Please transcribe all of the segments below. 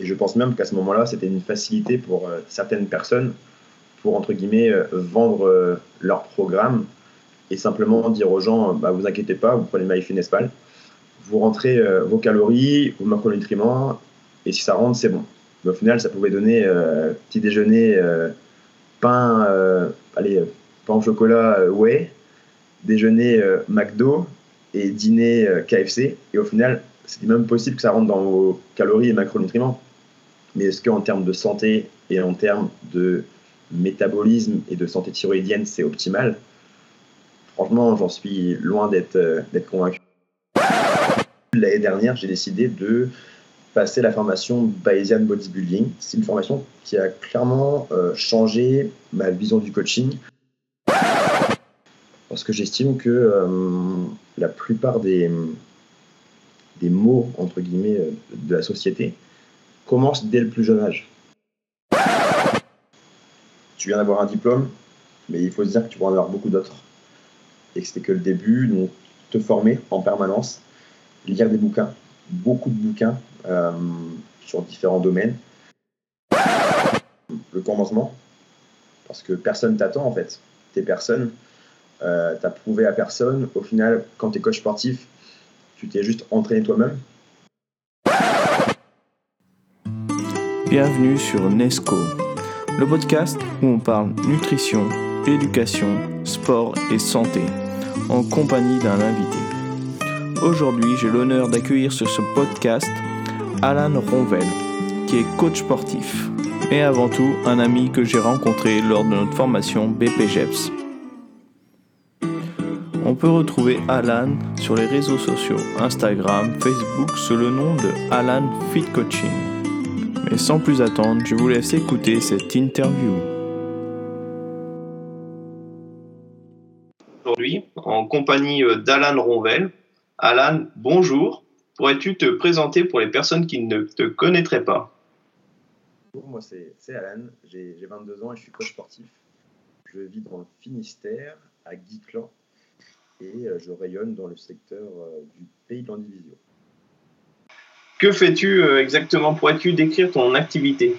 Et je pense même qu'à ce moment-là, c'était une facilité pour certaines personnes pour, entre guillemets, vendre leur programme et simplement dire aux gens, bah, vous inquiétez pas, vous prenez MyFitnessPal, vous rentrez vos calories, vos macronutriments, et si ça rentre, c'est bon. Mais au final, ça pouvait donner petit déjeuner, pain, allez, pain au chocolat, ouais, déjeuner McDo et dîner KFC. Et au final, c'est même possible que ça rentre dans vos calories et macronutriments. Mais est-ce qu'en termes de santé et en termes de métabolisme et de santé thyroïdienne, c'est optimal? Franchement, j'en suis loin d'être euh, convaincu. L'année dernière, j'ai décidé de passer la formation Bayesian Bodybuilding. C'est une formation qui a clairement euh, changé ma vision du coaching. Parce que j'estime que euh, la plupart des, des mots, entre guillemets, de la société commencent dès le plus jeune âge. Tu viens d'avoir un diplôme, mais il faut se dire que tu vas en avoir beaucoup d'autres. Et que c'était que le début, donc te former en permanence, lire des bouquins, beaucoup de bouquins euh, sur différents domaines. Le commencement, parce que personne t'attend en fait. T'es personne, euh, t'as prouvé à personne. Au final, quand tu es coach sportif, tu t'es juste entraîné toi-même. Bienvenue sur Nesco, le podcast où on parle nutrition, éducation, sport et santé, en compagnie d'un invité. Aujourd'hui, j'ai l'honneur d'accueillir sur ce podcast Alan Ronvel, qui est coach sportif, et avant tout un ami que j'ai rencontré lors de notre formation BPGEPS. On peut retrouver Alan sur les réseaux sociaux Instagram, Facebook sous le nom de Alan Fit Coaching. Mais sans plus attendre, je vous laisse écouter cette interview. Aujourd'hui, en compagnie euh, d'Alan Ronvel. Alan, bonjour. Pourrais-tu te présenter pour les personnes qui ne te connaîtraient pas? Bonjour, moi c'est Alan, j'ai 22 ans et je suis coach sportif. Je vis dans le Finistère, à Guiclan, et euh, je rayonne dans le secteur euh, du pays de l'Andivisio. Que fais-tu euh, exactement? Pourrais-tu décrire ton activité?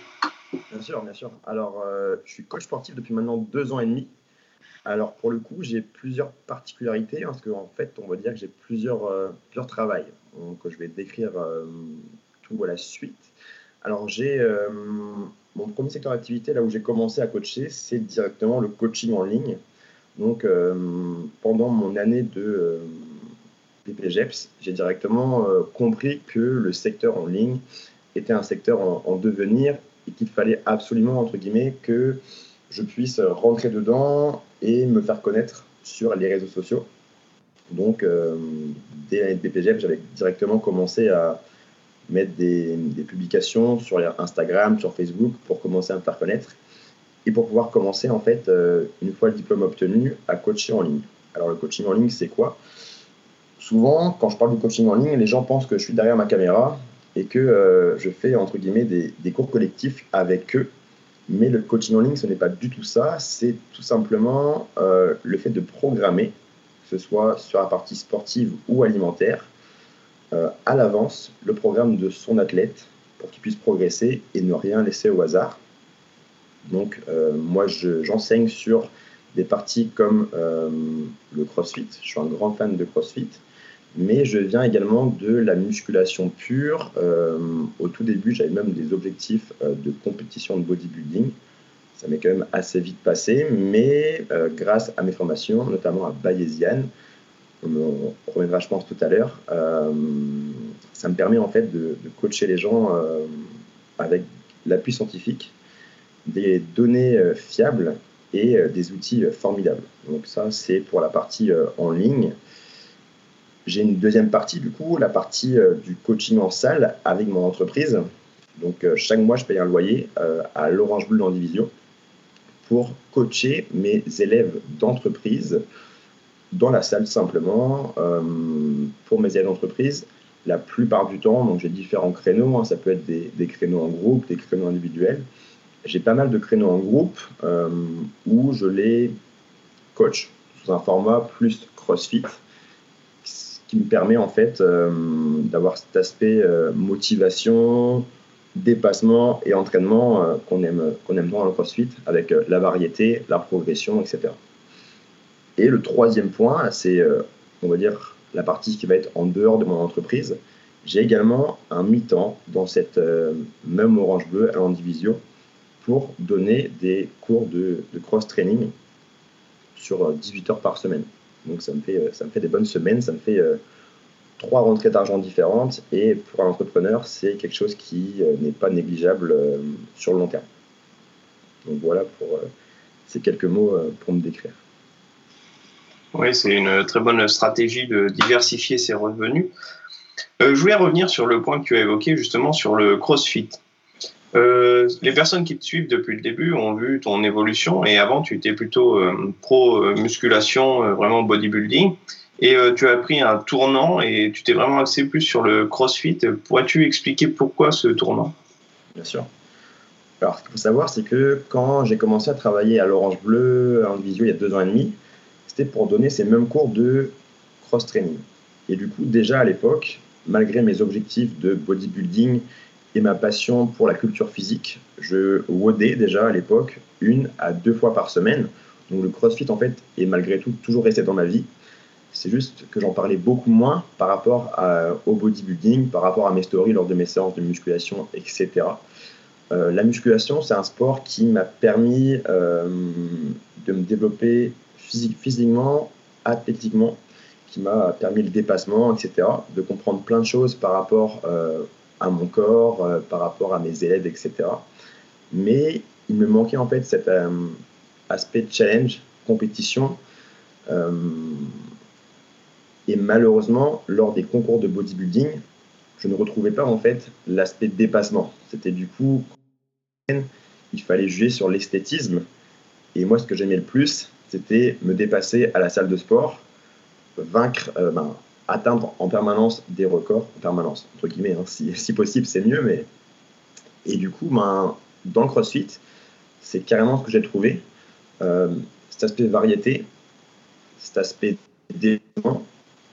Bien sûr, bien sûr. Alors, je suis coach sportif depuis maintenant deux ans et demi. Alors, pour le coup, j'ai plusieurs particularités, parce qu'en fait, on va dire que j'ai plusieurs, plusieurs travails. Donc, je vais décrire tout à la suite. Alors, j'ai mon premier secteur d'activité, là où j'ai commencé à coacher, c'est directement le coaching en ligne. Donc, euh, pendant mon année de Euh, j'ai directement euh, compris que le secteur en ligne était un secteur en, devenir et qu'il fallait absolument, entre guillemets, que je puisse rentrer dedans et me faire connaître sur les réseaux sociaux. Donc, dès l'année de j'avais directement commencé à mettre des, des, publications sur Instagram, sur Facebook pour commencer à me faire connaître et pour pouvoir commencer, en fait, euh, une fois le diplôme obtenu, à coacher en ligne. Alors, le coaching en ligne, c'est quoi? Souvent, quand je parle du coaching en ligne, les gens pensent que je suis derrière ma caméra et que euh, je fais, entre guillemets, des, cours collectifs avec eux. Mais le coaching en ligne, ce n'est pas du tout ça. C'est tout simplement euh, le fait de programmer, que ce soit sur la partie sportive ou alimentaire, à l'avance, le programme de son athlète pour qu'il puisse progresser et ne rien laisser au hasard. Donc, euh, moi, j'enseigne sur des parties comme euh, le CrossFit. Je suis un grand fan de CrossFit. Mais je viens également de la musculation pure. Euh, au tout début, j'avais même des objectifs de compétition de bodybuilding. Ça m'est quand même assez vite passé, mais grâce à mes formations, notamment à Bayesian, on reviendra, je pense, tout à l'heure, ça me permet en fait de, coacher les gens avec l'appui scientifique des données euh, fiables et euh, des outils euh, formidables. Donc ça, c'est pour la partie en ligne. J'ai une deuxième partie, du coup, la partie du coaching en salle avec mon entreprise. Donc chaque mois, je paye un loyer à l'Orange Bleu en division pour coacher mes élèves d'entreprise dans la salle simplement. pour mes élèves d'entreprise, la plupart du temps, donc j'ai différents créneaux. Hein. ça peut être des, créneaux en groupe, des créneaux individuels j'ai pas mal de créneaux en groupe euh, où je les coach sous un format plus CrossFit, qui me permet en fait euh, d'avoir cet aspect euh, motivation, dépassement et entraînement euh, qu'on aime, qu'on aime dans le CrossFit, avec la variété, la progression, etc. Et le troisième point, c'est, on va dire, la partie qui va être en dehors de mon entreprise. J'ai également un mi-temps dans cette même Orange Bleu à l'Andivisio pour donner des cours de cross-training sur 18 heures par semaine. Donc ça me fait, ça me fait des bonnes semaines, ça me fait trois rentrées d'argent différentes et pour un entrepreneur, c'est quelque chose qui euh, n'est pas négligeable euh, sur le long terme. Donc voilà pour euh, ces quelques mots pour me décrire. Oui, c'est une très bonne stratégie de diversifier ses revenus. je voulais revenir sur le point que tu as évoqué justement sur le CrossFit. Les personnes qui te suivent depuis le début ont vu ton évolution et avant tu étais plutôt pro musculation, vraiment bodybuilding. Et euh, tu as pris un tournant et tu t'es vraiment axé plus sur le CrossFit. Pourrais-tu expliquer pourquoi ce tournant? Bien sûr. Alors, ce qu'il faut savoir, c'est que quand j'ai commencé à travailler à l'Orange Bleu en visio il y a deux ans et demi, c'était pour donner ces mêmes cours de cross-training. Et du coup, déjà à l'époque, malgré mes objectifs de bodybuilding et ma passion pour la culture physique, je WODais déjà à l'époque une à deux fois par semaine. Donc le CrossFit, en fait, est malgré tout toujours resté dans ma vie. C'est juste que j'en parlais beaucoup moins par rapport au bodybuilding, par rapport à mes stories lors de mes séances de musculation, etc. Euh, la musculation, c'est un sport qui m'a permis euh, de me développer physiquement, athlétiquement, qui m'a permis le dépassement, etc. De comprendre plein de choses par rapport euh, à mon corps, par rapport à mes aides, etc. Mais il me manquait en fait cet aspect challenge, compétition. Et malheureusement, lors des concours de bodybuilding, je ne retrouvais pas en fait l'aspect dépassement. C'était du coup, il fallait juger sur l'esthétisme. Et moi, ce que j'aimais le plus, c'était me dépasser à la salle de sport, vaincre, euh, ben, atteindre en permanence des records, en permanence, entre guillemets, hein, si, possible, c'est mieux. Mais... Et du coup, ben, dans le CrossFit, c'est carrément ce que j'ai trouvé. Euh, cet aspect variété, cet aspect développement,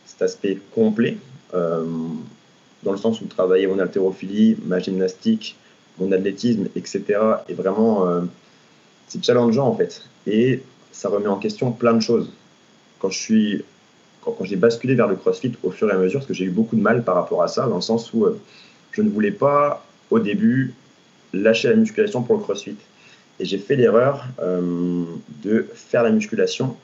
cet aspect complet, euh, dans le sens où travailler mon haltérophilie, ma gymnastique, mon athlétisme, etc. est vraiment euh, c'est challengeant en fait. Et ça remet en question plein de choses. Quand je suis quand, j'ai basculé vers le CrossFit au fur et à mesure, parce que j'ai eu beaucoup de mal par rapport à ça, dans le sens où euh, je ne voulais pas au début lâcher la musculation pour le CrossFit. Et j'ai fait l'erreur de faire la musculation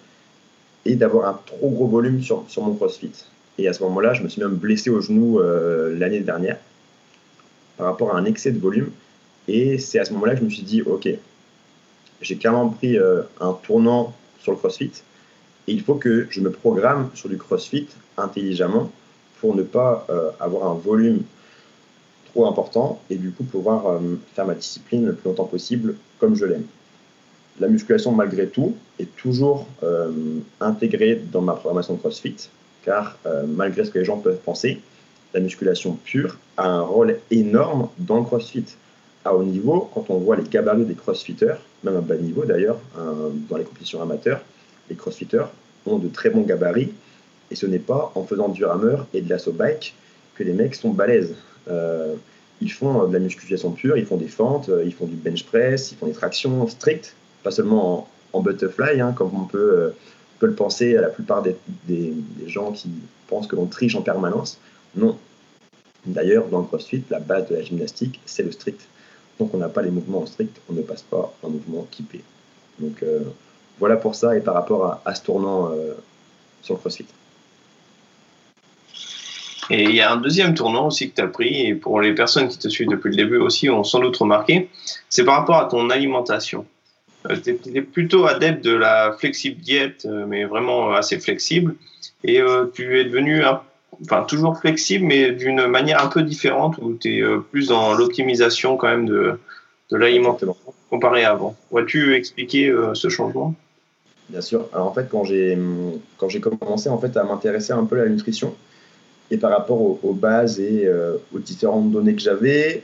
et d'avoir un trop gros volume sur, sur mon CrossFit. Et à ce moment-là, je me suis même blessé au genou euh, l'année dernière par rapport à un excès de volume. Et c'est à ce moment-là que je me suis dit, OK, j'ai clairement pris euh, un tournant sur le CrossFit et il faut que je me programme sur du CrossFit intelligemment pour ne pas euh, avoir un volume trop important et du coup pouvoir faire ma discipline le plus longtemps possible comme je l'aime la musculation, malgré tout, est toujours euh, intégrée dans ma programmation de CrossFit, car euh, malgré ce que les gens peuvent penser, la musculation pure a un rôle énorme dans le CrossFit. À haut niveau, quand on voit les gabarits des CrossFitters, même à bas niveau d'ailleurs, dans les compétitions amateurs, les CrossFitters ont de très bons gabarits, et ce n'est pas en faisant du rameur et de l'assaut bike que les mecs sont balèzes. Euh, ils font de la musculation pure, ils font des fentes, ils font du bench press, ils font des tractions strictes, pas seulement en, butterfly, hein, comme on peut, euh, peut, le penser à la plupart des, des, gens qui pensent que l'on triche en permanence. Non. D'ailleurs, dans le CrossFit, la base de la gymnastique, c'est le strict. Donc on n'a pas les mouvements en strict, on ne passe pas en mouvement kippé. Donc euh, voilà pour ça et par rapport à, ce tournant euh, sur le CrossFit. Et il y a un deuxième tournant aussi que tu as pris, et pour les personnes qui te suivent depuis le début aussi ont sans doute remarqué, c'est par rapport à ton alimentation. Euh, tu es plutôt adepte de la flexible diète, euh, mais vraiment assez flexible. Et euh, tu es devenu enfin, toujours flexible, mais d'une manière un peu différente, où tu es plus dans l'optimisation quand même de, de l'alimentation comparé à avant. Pourrais-tu expliquer ce changement? Bien sûr. Alors en fait, quand j'ai commencé en fait à m'intéresser un peu à la nutrition et par rapport aux, bases et aux différentes données que j'avais,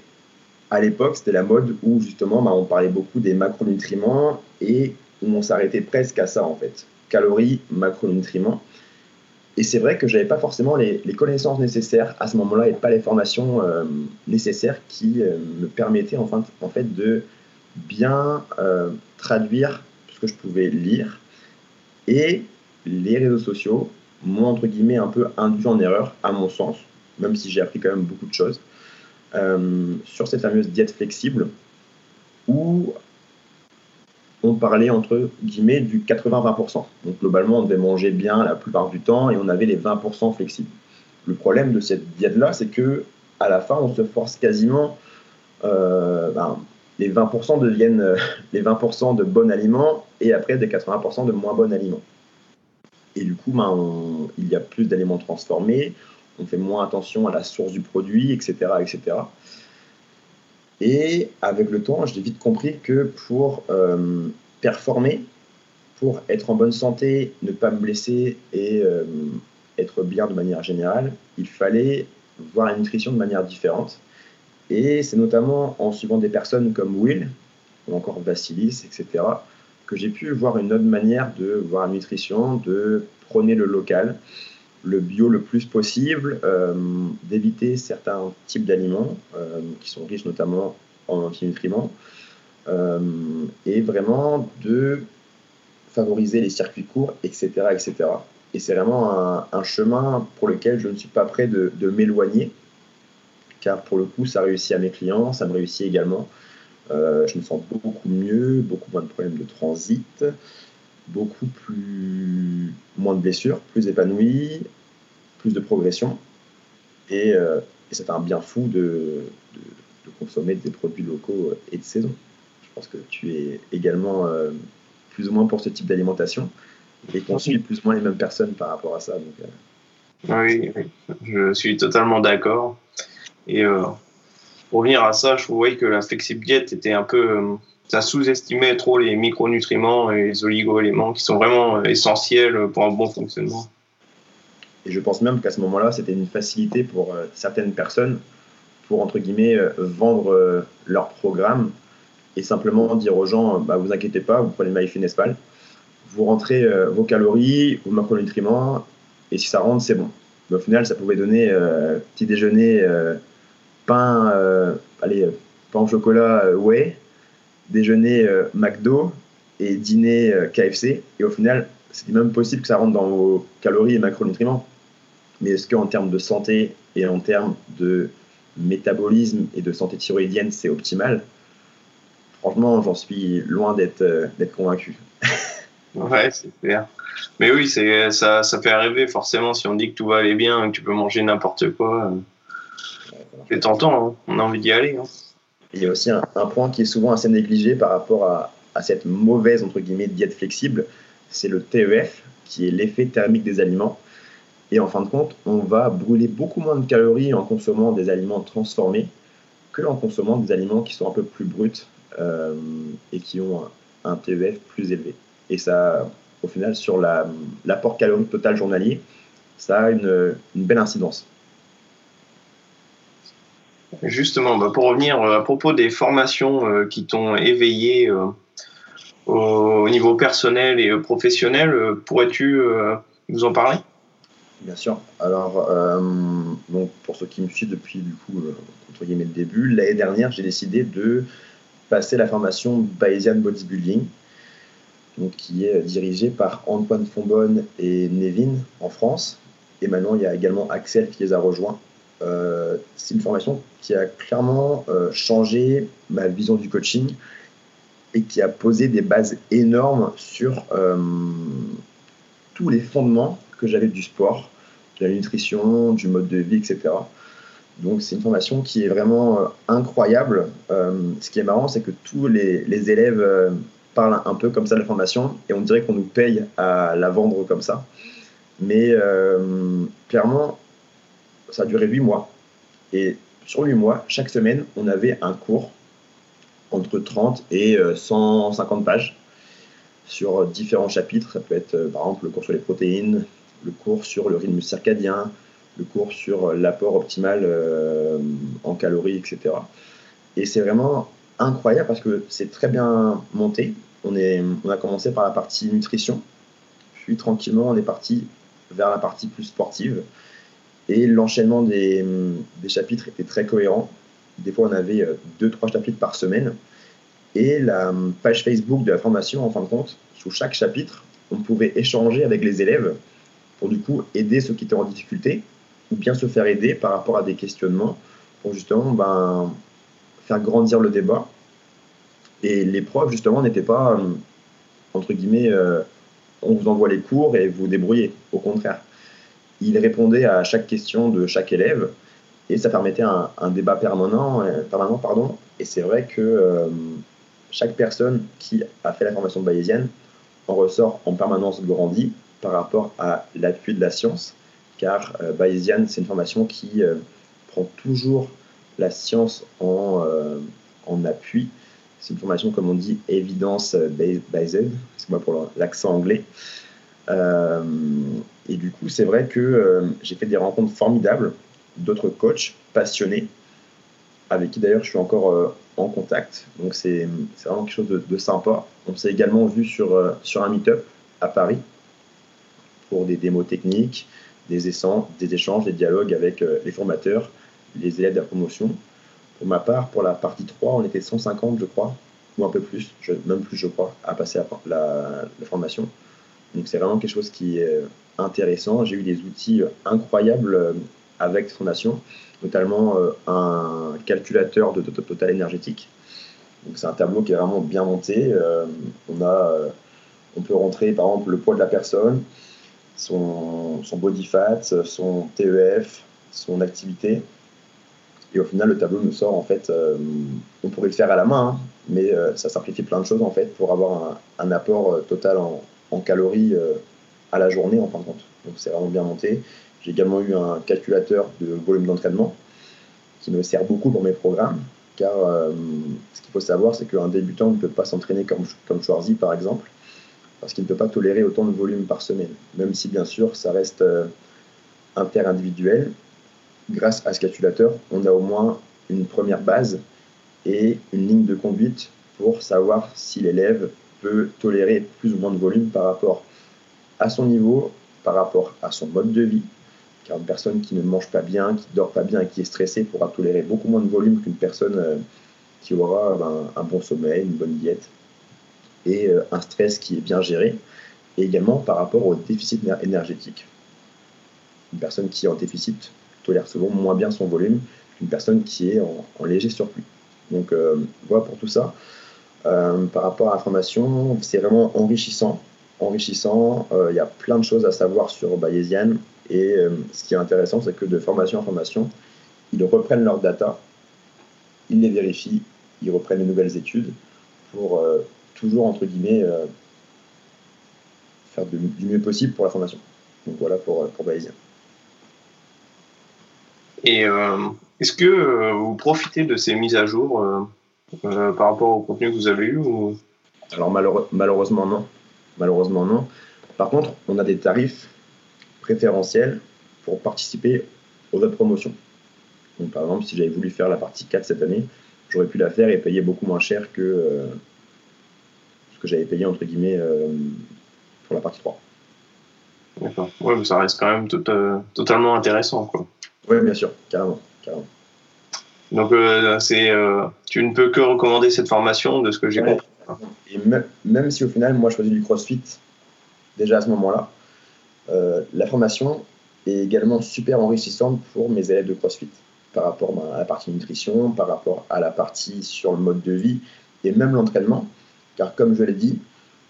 à l'époque, c'était la mode où justement, bah, on parlait beaucoup des macronutriments et où on s'arrêtait presque à ça en fait. Calories, macronutriments. et c'est vrai que je n'avais pas forcément les, connaissances nécessaires à ce moment-là et pas les formations euh, nécessaires qui euh, me permettaient en fait, en fait de bien euh, traduire ce que je pouvais lire. Et les réseaux sociaux m'ont entre guillemets un peu induit en erreur, à mon sens, même si j'ai appris quand même beaucoup de choses, sur cette fameuse diète flexible où on parlait entre guillemets du 80-20%. Donc globalement, on devait manger bien la plupart du temps et on avait les 20% flexibles. Le problème de cette diète-là, c'est que à la fin, on se force quasiment. Euh, ben, les 20% deviennent euh, les 20% de bons aliments et après des 80% de moins bons aliments. Et du coup, ben, il y a plus d'aliments transformés, on fait moins attention à la source du produit, etc. etc. Et avec le temps, j'ai vite compris que pour euh, performer, pour être en bonne santé, ne pas me blesser et euh, être bien de manière générale, il fallait voir la nutrition de manière différente. Et c'est notamment en suivant des personnes comme Will, ou encore Vassilis, etc., que j'ai pu voir une autre manière de voir la nutrition, de prôner le local, le bio le plus possible, euh, d'éviter certains types d'aliments euh, qui sont riches notamment en antinutriments, euh, et vraiment de favoriser les circuits courts, etc. etc. Et c'est vraiment un, chemin pour lequel je ne suis pas prêt de, m'éloigner, car pour le coup, ça réussit à mes clients, ça me réussit également. Je me sens beaucoup mieux, beaucoup moins de problèmes de transit, beaucoup plus moins de blessures, plus épanoui, plus de progression. Et, euh, c'est un bien fou de, consommer des produits locaux et de saison. Je pense que tu es également euh, plus ou moins pour ce type d'alimentation et qu'on suit plus ou moins les mêmes personnes par rapport à ça. Euh. oui, je suis totalement d'accord. Et pour revenir à ça, je trouvais que la flexible diète était un peu ça sous-estimait trop les micronutriments et les oligo-éléments qui sont vraiment essentiels pour un bon fonctionnement. Et je pense même qu'à ce moment-là, c'était une facilité pour euh, certaines personnes pour, entre guillemets, euh, vendre euh, leur programme et simplement dire aux gens, bah, vous inquiétez pas, vous prenez MyFitnessPal, vous rentrez vos calories, vos macronutriments, et si ça rentre, c'est bon. Mais au final, ça pouvait donner petit déjeuner, pain, allez, pain au chocolat, ouais, déjeuner McDo et dîner KFC. Et au final, c'est même possible que ça rentre dans vos calories et macronutriments. Mais est-ce qu'en termes de santé et en termes de métabolisme et de santé thyroïdienne, c'est optimal? Franchement, j'en suis loin d'être euh, convaincu. ouais, c'est clair. Mais oui, ça, ça fait rêver forcément si on dit que tout va aller bien, que tu peux manger n'importe quoi. C'est tentant, hein. on a envie d'y aller. Hein. Il y a aussi un, point qui est souvent assez négligé par rapport à, cette mauvaise entre guillemets diète flexible, c'est le TEF, qui est l'effet thermique des aliments. Et en fin de compte, on va brûler beaucoup moins de calories en consommant des aliments transformés que en consommant des aliments qui sont un peu plus bruts euh, et qui ont un, TEF plus élevé. Et ça, au final, sur l'apport calorique total journalier, ça a une, belle incidence. Justement, bah, pour revenir euh, à propos des formations euh, qui t'ont éveillé au niveau personnel et professionnel, pourrais-tu nous en parler? Bien sûr. Alors, euh, donc pour ceux qui me suivent depuis du coup, euh, entre guillemets, le début, l'année dernière, j'ai décidé de passer la formation Bayesian Bodybuilding, donc, qui est dirigée par Antoine Fonbonne et Nevin en France. Et maintenant, il y a également Axel qui les a rejoints. Euh, c'est une formation qui a clairement changé ma vision du coaching et qui a posé des bases énormes sur tous les fondements que j'avais du sport, de la nutrition, du mode de vie, etc. Donc c'est une formation qui est vraiment euh, incroyable. Euh, ce qui est marrant, c'est que tous les, élèves euh, parlent un peu comme ça de la formation et on dirait qu'on nous paye à la vendre comme ça. Mais clairement, ça a duré 8 mois. Et sur 8 mois, chaque semaine, on avait un cours entre 30 et 150 pages sur différents chapitres. Ça peut être par exemple le cours sur les protéines, le cours sur le rythme circadien, le cours sur l'apport optimal euh, en calories, etc. Et c'est vraiment incroyable parce que c'est très bien monté. On, est, on a commencé par la partie nutrition, puis tranquillement on est parti vers la partie plus sportive. Et l'enchaînement des, des, chapitres était très cohérent. Des fois, on avait deux, trois chapitres par semaine. Et la page Facebook de la formation, en fin de compte, sous chaque chapitre, on pouvait échanger avec les élèves pour du coup aider ceux qui étaient en difficulté ou bien se faire aider par rapport à des questionnements pour justement ben, faire grandir le débat. Et les profs, justement, n'étaient pas, euh, entre guillemets, euh, on vous envoie les cours et vous débrouillez. Au contraire, ils répondaient à chaque question de chaque élève et ça permettait un, débat permanent, euh, permanent pardon. Et c'est vrai que chaque personne qui a fait la formation bayésienne en ressort en permanence grandi par rapport à l'appui de la science, car euh, bayésienne, c'est une formation qui euh, prend toujours la science en, euh, en appui. C'est une formation, comme on dit, évidence based, c'est moi pour l'accent anglais. Et du coup, c'est vrai que j'ai fait des rencontres formidables d'autres coachs passionnés, avec qui d'ailleurs je suis encore en contact. Donc c'est vraiment quelque chose de, sympa. On s'est également vu sur, euh, sur un meet-up à Paris pour des démos techniques, des, des échanges, des dialogues avec euh, les formateurs, les élèves de la promotion. Pour ma part, pour la partie 3, on était 150, je crois, ou un peu plus, même plus, je crois, à passer la formation. Donc c'est vraiment quelque chose qui est intéressant. J'ai eu des outils incroyables euh, avec Fondation notamment euh, un calculateur de, total énergétique. Donc c'est un tableau qui est vraiment bien monté. Euh, on, a, euh, on peut rentrer par exemple le poids de la personne, son, son body fat, son TEF, son activité. Et au final, le tableau nous sort, en fait, on pourrait le faire à la main, hein, mais ça simplifie plein de choses, en fait, pour avoir un, apport total en, en calories à la journée, en fin de compte. Donc c'est vraiment bien monté. J'ai également eu un calculateur de volume d'entraînement qui me sert beaucoup pour mes programmes, car euh, ce qu'il faut savoir, c'est qu'un débutant ne peut pas s'entraîner comme, comme Schwarzy, par exemple, parce qu'il ne peut pas tolérer autant de volume par semaine, même si bien sûr ça reste euh, inter-individuel. Grâce à ce calculateur, on a au moins une première base et une ligne de conduite pour savoir si l'élève peut tolérer plus ou moins de volume par rapport à son niveau, par rapport à son mode de vie, car une personne qui ne mange pas bien, qui ne dort pas bien qui est stressée pourra tolérer beaucoup moins de volume qu'une personne euh, qui aura ben, un bon sommeil, une bonne diète et euh, un stress qui est bien géré. Et également par rapport au déficit énergétique. Une personne qui est en déficit tolère souvent moins bien son volume qu'une personne qui est en, léger surplus. Donc euh, voilà pour tout ça. Par rapport à la formation, c'est vraiment enrichissant. Enrichissant, il y a plein de choses à savoir sur Bayesian et euh, ce qui est intéressant, c'est que de formation en formation, ils reprennent leurs data, ils les vérifient, ils reprennent de nouvelles études pour euh, toujours, entre guillemets, euh, faire du mieux possible pour la formation. Donc voilà pour, pour Bayésien. Et est-ce que vous profitez de ces mises à jour par rapport au contenu que vous avez eu ou... Alors malheureusement non. Malheureusement non. Par contre, on a des tarifs préférentiel pour participer aux autres promotions. Donc, par exemple, si j'avais voulu faire la partie 4 cette année, j'aurais pu la faire et payer beaucoup moins cher que euh, ce que j'avais payé, entre guillemets, euh, pour la partie 3. D'accord. Ouais, mais ça reste quand même euh, totalement intéressant. Quoi. Oui, bien sûr, carrément. carrément. Donc, c'est, tu ne peux que recommander cette formation de ce que j'ai compris. Et même si au final, moi, je faisais du crossfit déjà à ce moment-là, euh, la formation est également super enrichissante pour mes élèves de CrossFit par rapport ben, à la partie nutrition, par rapport à la partie sur le mode de vie et même l'entraînement. Car comme je l'ai dit,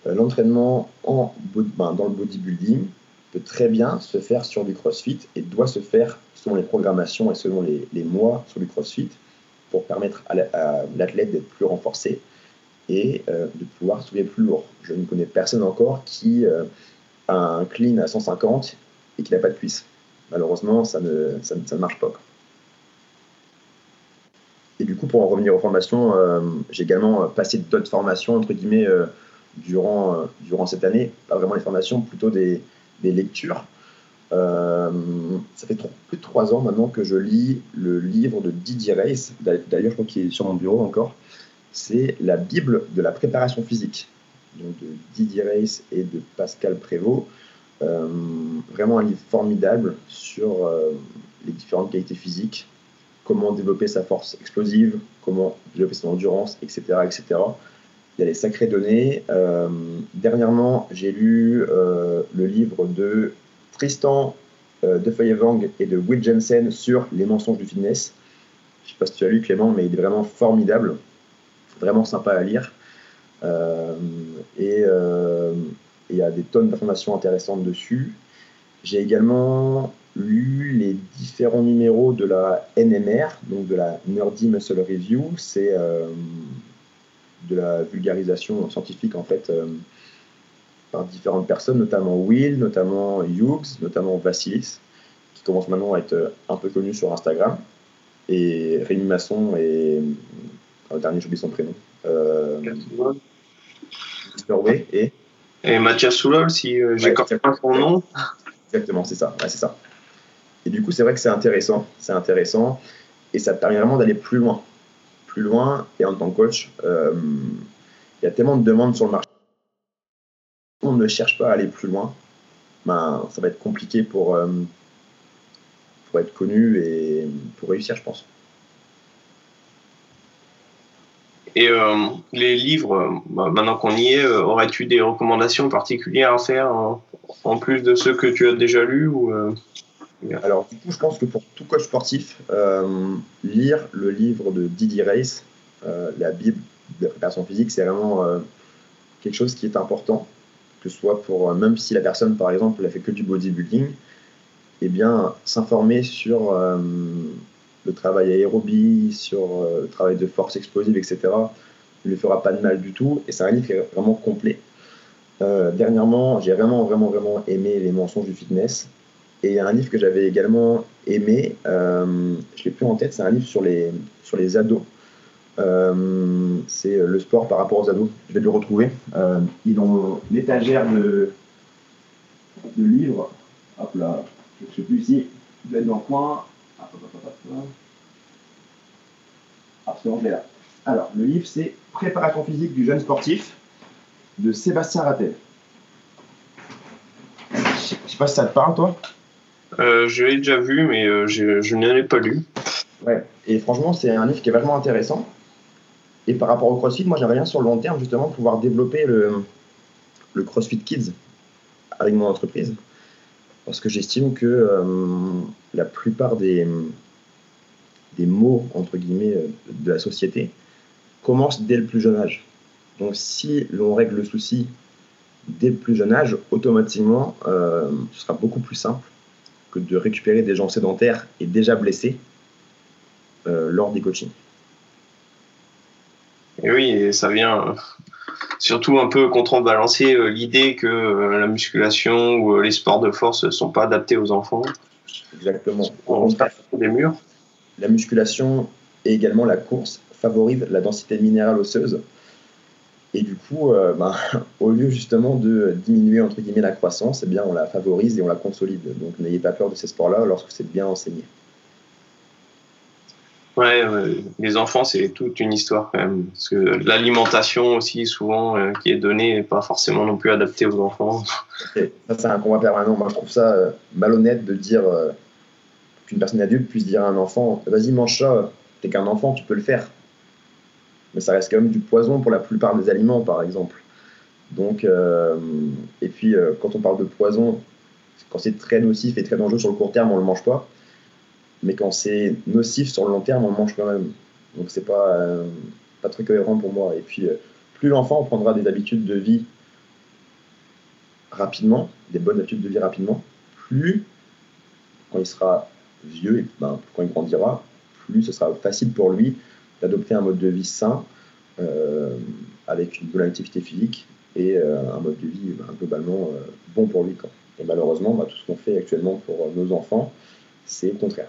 euh, l'entraînement en, ben, dans le bodybuilding peut très bien se faire sur du CrossFit et doit se faire selon les programmations et selon les, mois sur du CrossFit pour permettre à l'athlète d'être plus renforcé et euh, de pouvoir soulever plus lourd. Je ne connais personne encore qui un clean à 150 et qu'il n'a pas de cuisse. Malheureusement, ça ne, ça, ne marche pas. Et du coup, pour en revenir aux formations, euh, j'ai également passé d'autres formations, entre guillemets, euh, durant, euh, durant cette année. Pas vraiment des formations, plutôt des, des lectures. ça fait plus de trois ans maintenant que je lis le livre de Didier Reis. D'ailleurs, je crois qu'il est sur mon bureau encore. C'est la Bible de la préparation physique donc de Didier Reis et de Pascal Prévost. vraiment un livre formidable sur les différentes qualités physiques, comment développer sa force explosive, comment développer son endurance, etc. etc. Il y a les sacrées données. dernièrement, j'ai lu le livre de Tristan euh, de Feuillevang et de Will Jensen sur les mensonges du fitness. Je ne sais pas si tu as lu Clément, mais il est vraiment formidable, vraiment sympa à lire. Euh, et euh, il y a des tonnes d'informations intéressantes dessus. J'ai également lu les différents numéros de la NMR, donc de la Nerdy Muscle Review. C'est de la vulgarisation scientifique en fait par différentes personnes, notamment Will, notamment Hughes, notamment Vassilis, qui commence maintenant à être euh, un peu connu sur Instagram, et Rémi Masson et euh, le dernier, j'oublie son prénom. Euh, et et Mathias Soulol, si euh, j'ai ouais, pas son nom. Exactement, c'est ça. c'est ça. Et du coup, c'est vrai que c'est intéressant. C'est intéressant. Et ça te permet vraiment d'aller plus loin. Loin. Et en tant que coach, il y a tellement de demandes sur le marché on ne cherche pas à aller plus loin, ben, ça va être compliqué pour, euh, pour être connu et pour réussir, je pense. Et euh, les livres, ben, maintenant qu'on y est, euh, aurais-tu des recommandations particulières à faire en, plus de ceux que tu as déjà lus ou, Alors, du coup, je pense que pour tout coach sportif, lire le livre de Didier Reis, la Bible de la préparation physique, c'est vraiment quelque chose qui est important que ce soit pour, euh, même si la personne, par exemple, n'a fait que du bodybuilding, eh bien, s'informer sur euh, le travail aérobie, sur euh, le travail de force explosive, etc., ne lui fera pas de mal du tout. Et c'est un livre qui est vraiment complet. dernièrement, j'ai vraiment, vraiment, vraiment aimé Les mensonges du fitness. Et un livre que j'avais également aimé, je ne l'ai plus en tête, c'est un livre sur les, sur les ados. Euh, c'est le sport par rapport aux ados. Je vais le retrouver. Euh, ils ont l'étagère de, de livres. Hop là, je ne sais plus ici. Il doit être dans le coin. Ah, c'est je là. Alors, le livre, c'est Préparation physique du jeune sportif de Sébastien Rattel. Je ne sais pas si ça te parle, toi euh, Je l'ai déjà vu, mais je, je n'en ai pas lu. Ouais, et franchement, c'est un livre qui est vraiment intéressant. Et par rapport au CrossFit, moi j'aimerais bien sur le long terme justement pouvoir développer le, CrossFit Kids avec mon entreprise. Parce que j'estime que euh, la plupart des, des mots, entre guillemets, euh, de la société commencent dès le plus jeune âge. Donc si l'on règle le souci dès le plus jeune âge, automatiquement, euh, ce sera beaucoup plus simple que de récupérer des gens sédentaires et déjà blessés lors des coachings. Et oui, ça vient surtout un peu contrebalancer euh, l'idée que euh, la musculation ou euh, les sports de force ne sont pas adaptés aux enfants. Exactement. On se des murs. La musculation et également la course favorisent la densité minérale osseuse. Et du coup, ben, au lieu justement de diminuer entre guillemets la croissance, eh bien, on la favorise et on la consolide. Donc n'ayez pas peur de ces sports-là lorsque c'est bien enseigné. Ouais, les enfants, c'est toute une histoire quand même. Parce que l'alimentation aussi, souvent, euh, qui est donnée, n'est pas forcément non plus adaptée aux enfants. ça, c'est un combat permanent. Moi, je trouve ça euh, malhonnête de dire euh, qu'une personne adulte puisse dire à un enfant Vas-y, mange ça, t'es qu'un enfant, tu peux le faire. Mais ça reste quand même du poison pour la plupart des aliments, par exemple. Donc, et puis, quand on parle de poison, quand c'est très nocif et très dangereux sur le court terme, on le mange pas mais quand c'est nocif sur le long terme, on le mange quand même. Donc c'est pas, euh, pas très cohérent pour moi. Et puis, euh, plus l'enfant prendra des habitudes de vie rapidement, des bonnes habitudes de vie rapidement, plus quand il sera vieux et ben, quand il grandira, plus ce sera facile pour lui d'adopter un mode de vie sain euh, avec une bonne activité physique et un mode de vie ben, globalement bon pour lui. Et malheureusement, ben, tout ce qu'on fait actuellement pour nos enfants, c'est le contraire.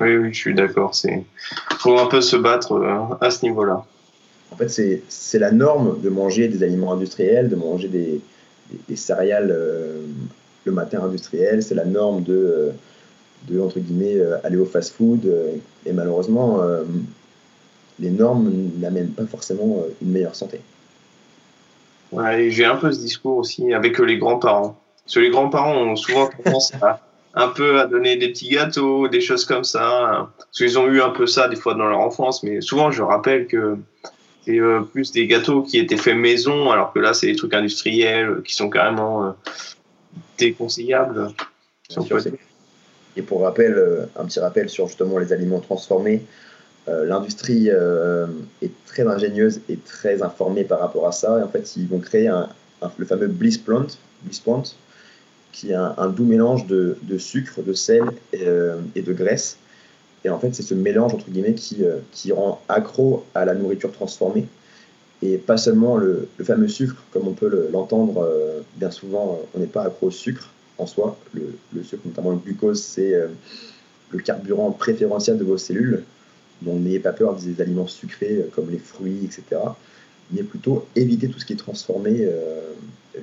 Oui, oui, je suis d'accord. Il faut un peu se battre euh, à ce niveau-là. En fait, c'est la norme de manger des aliments industriels, de manger des, des, céréales euh, le matin industriel. C'est la norme de, euh, de, entre guillemets, aller au fast-food. et malheureusement, les normes n'amènent pas forcément une meilleure santé. Ouais, j'ai un peu ce discours aussi avec les grands-parents. Parce que les grands-parents ont souvent tendance à un peu à donner des petits gâteaux, des choses comme ça. Parce qu'ils ont eu un peu ça des fois dans leur enfance, mais souvent je rappelle que c'est euh, plus des gâteaux qui étaient faits maison, alors que là c'est des trucs industriels qui sont carrément euh, déconseillables. Et pour rappel, euh, un petit rappel sur justement les aliments transformés, l'industrie est très ingénieuse et très informée par rapport à ça. Et en fait, ils vont créer le fameux Bliss Plant, Bliss qui est un, doux mélange de, sucre, de sel euh, et, de graisse. Et en fait, c'est ce mélange, entre guillemets, qui, euh, rend accro à la nourriture transformée. Et pas seulement le, fameux sucre, comme on peut l'entendre euh, bien souvent, on n'est pas accro au sucre en soi. Le, sucre, notamment le glucose, c'est le carburant préférentiel de vos cellules. Donc n'ayez pas peur des aliments sucrés comme les fruits, etc. Mais plutôt éviter tout ce qui est transformé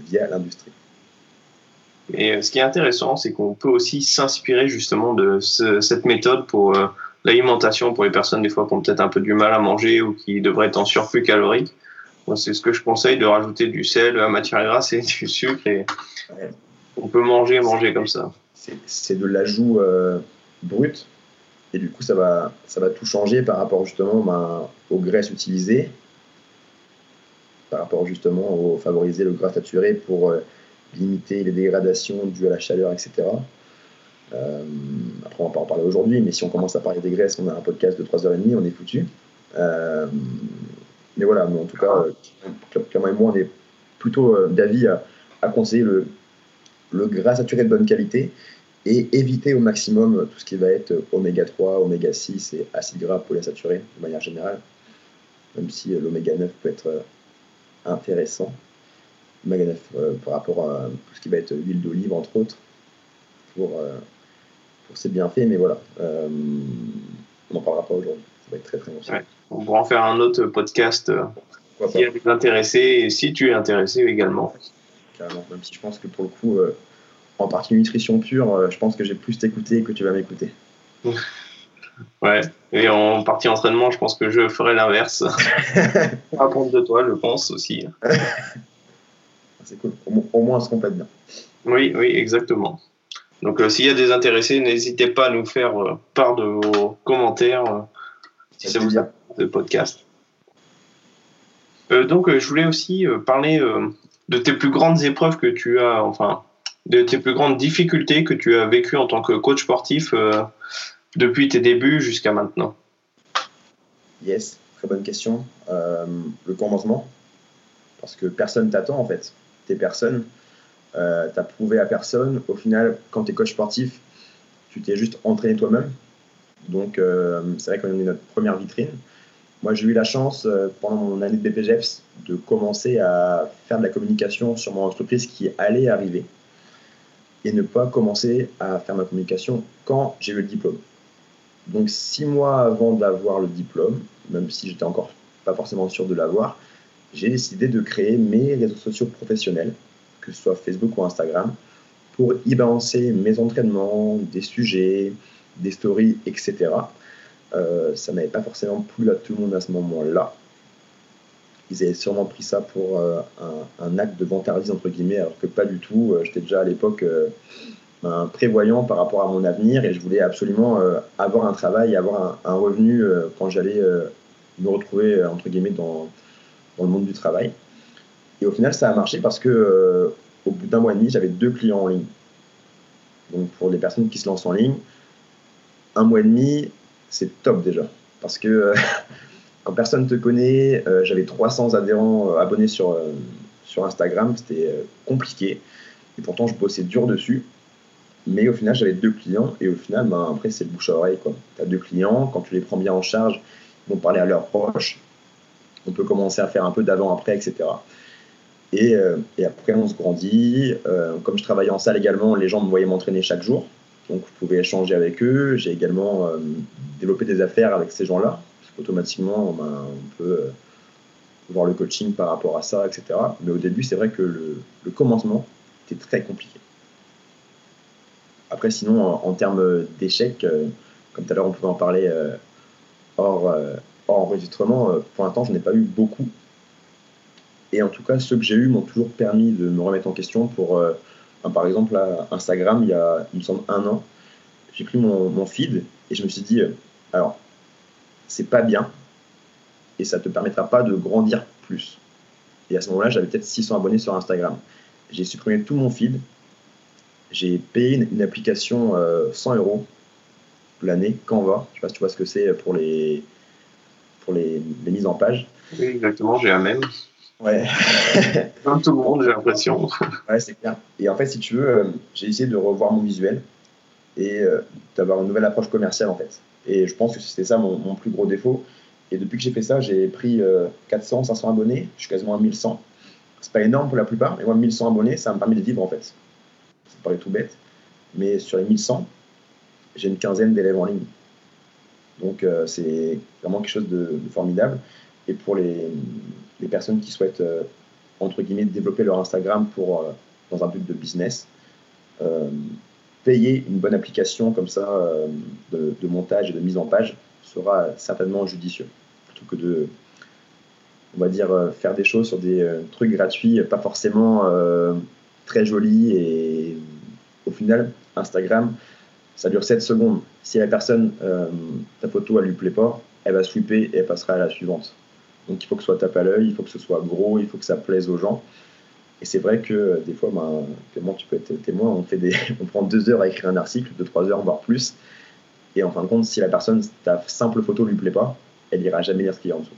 via l'industrie. Et euh, ce qui est intéressant, c'est qu'on peut aussi s'inspirer justement de cette méthode pour euh, l'alimentation pour les personnes des fois qui ont peut-être un peu du mal à manger ou qui devraient être en surplus calorique. c'est ce que je conseille de rajouter du sel, de la matière grasse et du sucre et on peut manger, manger comme ça. C'est de l'ajout euh, brut et du coup ça va, ça va tout changer par rapport justement ben, aux graisses utilisées, par rapport justement au favoriser le gras saturé pour limiter les dégradations dues à la chaleur, etc. Euh, après, on va pas en parler aujourd'hui, mais si on commence à parler des graisses, on a un podcast de 3h30, on est foutu. Euh, mais voilà, en tout cas, Clément et moi, on est plutôt euh, d'avis à, conseiller le, le gras saturé de bonne qualité et éviter au maximum tout ce qui va être oméga 3, oméga 6 et acides gras polyinsaturés de manière générale, même si l'oméga 9 peut être intéressant. Euh, par rapport à tout ce qui va être huile d'olive, entre autres, pour, euh, pour ses bienfaits. Mais voilà, euh, on n'en parlera pas aujourd'hui. Ça va être très très. On pourra en faire un autre podcast qui est intéressé et si tu es intéressé également. Carrément, même si je pense que pour le coup, en partie nutrition pure, je pense que j'ai plus t'écouter que tu vas m'écouter. Ouais, et en partie entraînement, je pense que je ferai l'inverse. Apprendre de toi, je pense aussi. c'est cool. Au, moins, on se complète bien. Oui, oui, exactement. Donc, euh, s'il y a des intéressés, n'hésitez pas à nous faire euh, part de vos commentaires euh, si ça, vous a le podcast. donc, je voulais aussi parler de tes plus grandes épreuves que tu as, enfin, de tes plus grandes difficultés que tu as vécues en tant que coach sportif depuis tes débuts jusqu'à maintenant? Yes, très bonne question. le commencement, parce que personne t'attend en fait tes personnes. Euh, tu as prouvé à personne. Au final, quand tu es coach sportif, tu t'es juste entraîné toi-même. Donc, euh, c'est vrai qu'on est notre première vitrine. Moi, j'ai eu la chance, euh, pendant mon année de BPGEPS, de commencer à faire de la communication sur mon entreprise qui allait arriver et ne pas commencer à faire ma communication quand j'ai eu le diplôme. Donc, six mois avant d'avoir le diplôme, même si j'étais encore pas forcément sûr de l'avoir, j'ai décidé de créer mes réseaux sociaux professionnels, que ce soit Facebook ou Instagram, pour y balancer mes entraînements, des sujets, des stories, etc. Euh, ça n'avait pas forcément plu à tout le monde à ce moment-là. Ils avaient sûrement pris ça pour euh, un, acte de vantardise, entre guillemets, alors que pas du tout. Euh, j'étais déjà à l'époque un prévoyant par rapport à mon avenir et je voulais absolument avoir un travail, avoir un, un revenu quand j'allais me retrouver, entre guillemets, dans, dans le monde du travail. Et au final, ça a marché parce que au bout d'un mois et demi, j'avais deux clients en ligne. Donc pour les personnes qui se lancent en ligne, un mois et demi, c'est top déjà. Parce que euh, quand personne ne te connaît, euh, j'avais 300 adhérents abonnés sur, sur Instagram, c'était compliqué. Et pourtant, je bossais dur dessus. Mais au final, j'avais deux clients. Et au final, ben, après, c'est le bouche à oreille. Tu as deux clients, quand tu les prends bien en charge, ils vont parler à leurs proches, on peut commencer à faire un peu d'avant-après, etc. Euh, et, après, on se grandit. Euh, comme je travaillais en salle également, les gens me voyaient m'entraîner chaque jour. Donc, je pouvais échanger avec eux. J'ai également euh, développé des affaires avec ces gens-là. Parce qu'automatiquement, ben, on peut voir le coaching par rapport à ça, etc. Mais au début, c'est vrai que le, commencement était très compliqué. Après, sinon, en, termes d'échecs, comme tout à l'heure, on pouvait en parler hors, enregistrement, euh, pour l'instant, je n'ai pas eu beaucoup. Et en tout cas, ceux que j'ai eus m'ont toujours permis de me remettre en question pour, par exemple, Instagram, il y a, il me semble, un an, j'ai pris mon, feed et je me suis dit, euh, alors, c'est pas bien et ça te permettra pas de grandir plus. Et à ce moment-là, j'avais peut-être 600 abonnés sur Instagram. J'ai supprimé tout mon feed. J'ai payé une, application 100 euh, euros l'année, Canva. Je sais pas si tu vois ce que c'est pour les, pour les, mises en page. Oui, exactement, j'ai la même. Ouais. Comme tout le monde, j'ai l'impression. Ouais, c'est clair. Et en fait, si tu veux, euh, j'ai essayé de revoir mon visuel et euh, d'avoir une nouvelle approche commerciale, en fait. Et je pense que c'était ça mon, mon, plus gros défaut. Et depuis que j'ai fait ça, j'ai pris 400, euh, 500 abonnés. Je suis quasiment à 1100. C'est pas énorme pour la plupart, mais moi, 1100 abonnés, ça me permet de vivre, en fait. Ça paraît tout bête. Mais sur les 1100, j'ai une quinzaine d'élèves en ligne. Donc, c'est vraiment quelque chose de, de formidable. Et pour les, les personnes qui souhaitent, euh, entre guillemets, développer leur Instagram pour, euh, dans un but de business, euh, payer une bonne application comme ça de, montage et de mise en page sera certainement judicieux, plutôt que de, on va dire, faire des choses sur des trucs gratuits, pas forcément très jolis et au final, Instagram, ça dure 7 secondes. Si la personne, ta photo, elle lui plaît pas, elle va sweeper et elle passera à la suivante. Donc il faut que ce soit tape à l'œil, il faut que ce soit gros, il faut que ça plaise aux gens. Et c'est vrai que euh, des fois, ben, tu peux être témoin, on, fait des, on prend deux heures à écrire un article, deux, trois heures, voire plus. Et en fin de compte, si la personne, ta simple photo ne lui plaît pas, elle ira jamais lire ce qu'il y a en dessous.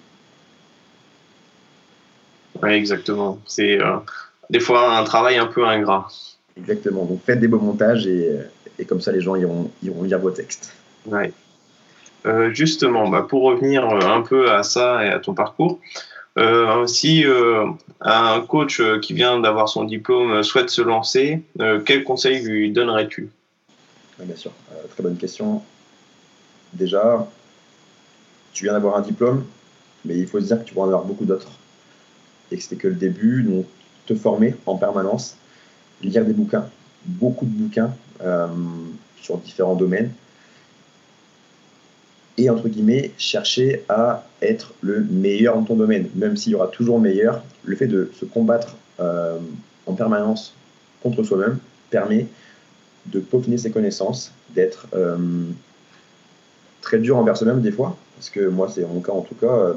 Oui, exactement. C'est euh, des fois un travail un peu ingrat. Exactement. Donc faites des beaux montages et, euh, et comme ça, les gens iront, iront lire vos textes. Ouais. Euh, justement, bah, pour revenir euh, un peu à ça et à ton parcours, euh, si un coach qui vient d'avoir son diplôme souhaite se lancer, quel conseil lui donnerais-tu? Bien sûr, très bonne question. Déjà, tu viens d'avoir un diplôme, mais il faut se dire que tu vas en avoir beaucoup d'autres. Et que c'était que le début, donc te former en permanence, lire des bouquins, beaucoup de bouquins sur différents domaines, et entre guillemets chercher à être le meilleur dans ton domaine, même s'il y aura toujours meilleur. Le fait de se combattre euh, en permanence contre soi-même permet de peaufiner ses connaissances, d'être euh, très dur envers soi-même des fois, parce que moi c'est mon cas en tout cas, euh,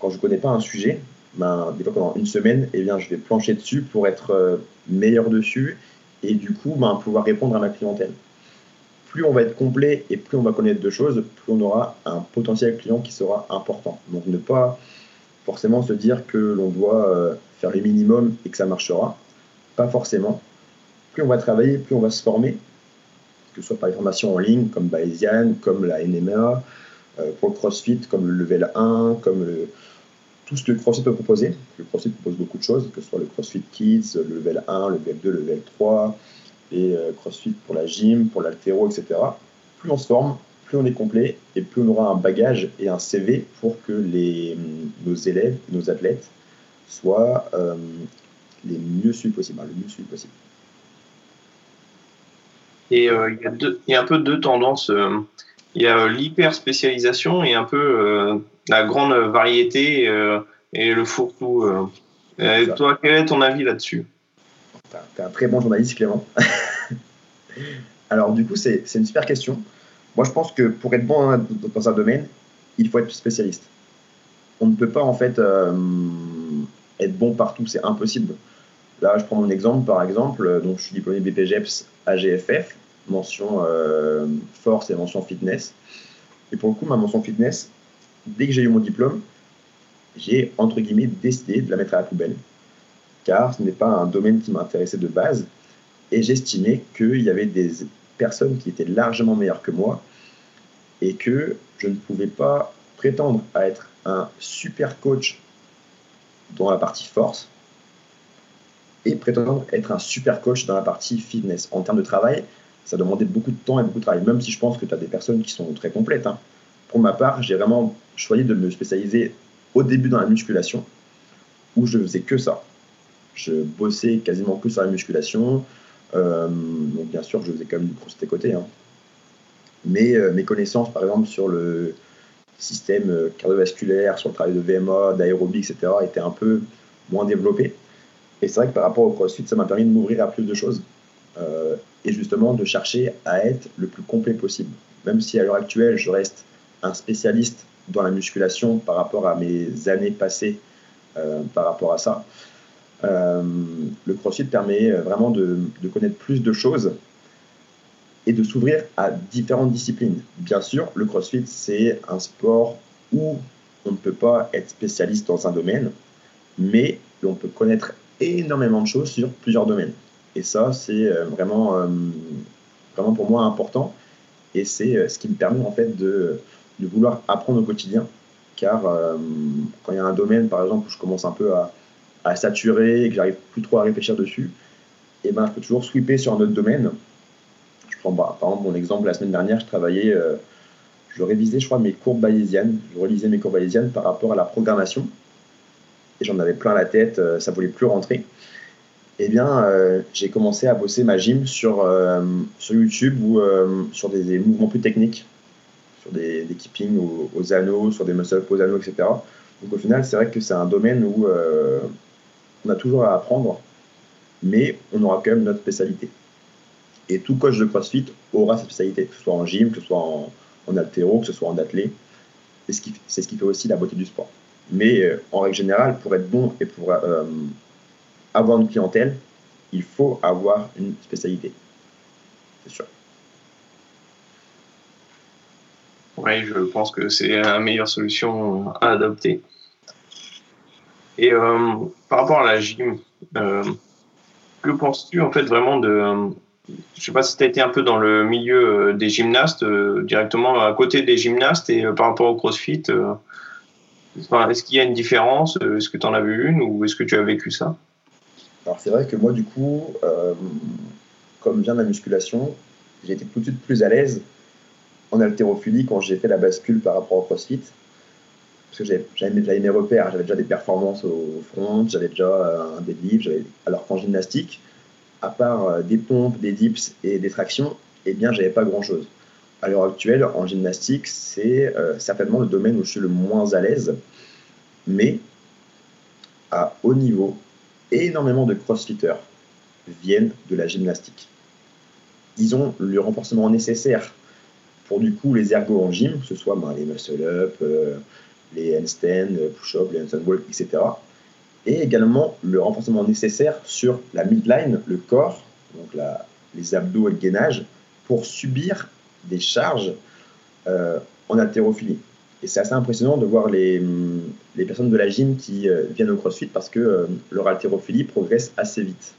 quand je ne connais pas un sujet, ben, des fois pendant une semaine, eh bien, je vais plancher dessus pour être meilleur dessus et du coup ben, pouvoir répondre à ma clientèle plus on va être complet et plus on va connaître de choses, plus on aura un potentiel client qui sera important. Donc ne pas forcément se dire que l'on doit euh, faire le minimum et que ça marchera. Pas forcément. Plus on va travailler, plus on va se former, que ce soit par les formations en ligne comme Bayesian, comme la NMA, euh, pour le CrossFit, comme le Level 1, comme tout ce que le CrossFit peut proposer. Le CrossFit propose beaucoup de choses, que ce soit le CrossFit Kids, le Level 1, le Level 2, le Level 3, et euh, CrossFit pour la gym, pour l'altéro, etc. Plus on se forme, plus on est complet et plus on aura un bagage et un CV pour que les, nos élèves, nos athlètes soient euh, les mieux suivis possible, le mieux possible. Et euh, il, y a deux, il, y a un peu deux tendances. il y a l'hyper spécialisation et un peu la grande variété et le fourre-tout. toi, quel est ton avis là-dessus? T'es un très bon journaliste, Clément. Alors, du coup, c'est une super question. Moi, je pense que pour être bon dans un domaine, il faut être spécialiste. On ne peut pas, en fait, euh, être bon partout. C'est impossible. Là, je prends mon exemple, par exemple. Donc, je suis diplômé BPGEPS AGFF, mention euh, force et mention fitness. Et pour le coup, ma mention fitness, dès que j'ai eu mon diplôme, j'ai, entre guillemets, décidé de la mettre à la poubelle car ce n'est pas un domaine qui m'intéressait de base. Et j'estimais qu'il y avait des personnes qui étaient largement meilleures que moi et que je ne pouvais pas prétendre à être un super coach dans la partie force et prétendre être un super coach dans la partie fitness. En termes de travail, ça demandait beaucoup de temps et beaucoup de travail, même si je pense que tu as des personnes qui sont très complètes. Hein. Pour ma part, j'ai vraiment choisi de me spécialiser au début dans la musculation, où je faisais que ça je bossais quasiment que sur la musculation. Euh, donc bien sûr, je faisais quand même du crossfit à côté. Hein. Mais euh, mes connaissances, par exemple, sur le système euh, cardiovasculaire, sur le travail de VMA, d'aérobie, etc., étaient un peu moins développé. Et c'est vrai que par rapport au CrossFit, ça m'a permis de m'ouvrir à plus de choses et justement de chercher à être le plus complet possible. Même si à l'heure actuelle, je reste un spécialiste dans la musculation par rapport à mes années passées par rapport à ça, euh, le CrossFit permet vraiment de, connaître plus de choses et de s'ouvrir à différentes disciplines. Bien sûr, le CrossFit, c'est un sport où on ne peut pas être spécialiste dans un domaine, mais on peut connaître énormément de choses sur plusieurs domaines. Et ça, c'est euh, vraiment, euh, vraiment pour moi important. Et c'est euh, ce qui me permet en fait de, de vouloir apprendre au quotidien. Car quand il y a un domaine, par exemple, où je commence un peu à, à saturer et que j'arrive plus trop à réfléchir dessus, et eh ben, je peux toujours sweeper sur un autre domaine. Je prends bah, par exemple mon exemple, la semaine dernière, je travaillais, je révisais, je crois, mes courbes bayésiennes. Je relisais mes courbes bayésiennes par rapport à la programmation et j'en avais plein la tête, euh, ça voulait plus rentrer. Eh bien, euh, j'ai commencé à bosser ma gym sur, euh, sur YouTube ou sur des, mouvements plus techniques, sur des, des keeping aux, anneaux, sur des muscle-up aux anneaux, etc. Donc au final, c'est vrai que c'est un domaine où on a toujours à apprendre, mais on aura quand même notre spécialité. Et tout coach de CrossFit aura sa spécialité, que ce soit en gym, que ce soit en, en altéro, que ce soit en athlé. C'est ce, qui, fait aussi la beauté du sport. Mais euh, en règle générale, pour être bon et pour euh, avoir une clientèle, il faut avoir une spécialité. C'est sûr. Oui, je pense que c'est la meilleure solution à adopter. Et euh, par rapport à la gym, que penses-tu en fait vraiment de. je sais pas si tu as été un peu dans le milieu des gymnastes, directement à côté des gymnastes et par rapport au crossfit, est-ce qu'il y a une différence euh, Est-ce que tu en as vu une ou est-ce que tu as vécu ça? Alors c'est vrai que moi du coup, euh, comme vient de la musculation, j'ai été tout de suite plus à l'aise en haltérophilie quand j'ai fait la bascule par rapport au crossfit. Parce que j'avais déjà mes repères, j'avais déjà des performances au front, j'avais déjà euh, un deadlift, alors qu'en gymnastique, à part des pompes, des dips et des tractions, eh bien j'avais pas grand chose à l'heure actuelle, en gymnastique, c'est euh, certainement le domaine où je suis le moins à l'aise. Mais à haut niveau, énormément de crossfitters viennent de la gymnastique. Ils ont le renforcement nécessaire pour du coup les ergos en gym, que ce soit ben, les muscle-up, euh, les handstands, push-up, les handstand walk, etc. Et également le renforcement nécessaire sur la midline, le corps, donc les abdos et le gainage, pour subir des charges euh, en haltérophilie. Et c'est assez impressionnant de voir les, les, personnes de la gym qui euh, viennent au CrossFit parce que euh, leur haltérophilie progresse assez vite.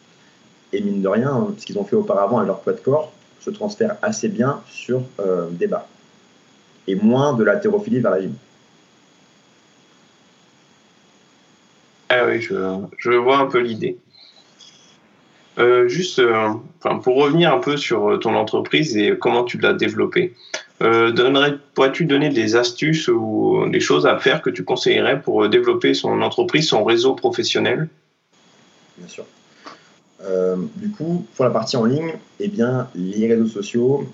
Et mine de rien, ce qu'ils ont fait auparavant à leur poids de corps se transfère assez bien sur des bas. Et moins de l'haltérophilie vers la gym. Je vois un peu l'idée. Euh, juste, euh, pour revenir un peu sur ton entreprise et comment tu l'as développée, euh, pourrais-tu donner des astuces ou des choses à faire que tu conseillerais pour développer son entreprise, son réseau professionnel? Bien sûr. du coup, pour la partie en ligne, eh bien, les réseaux sociaux,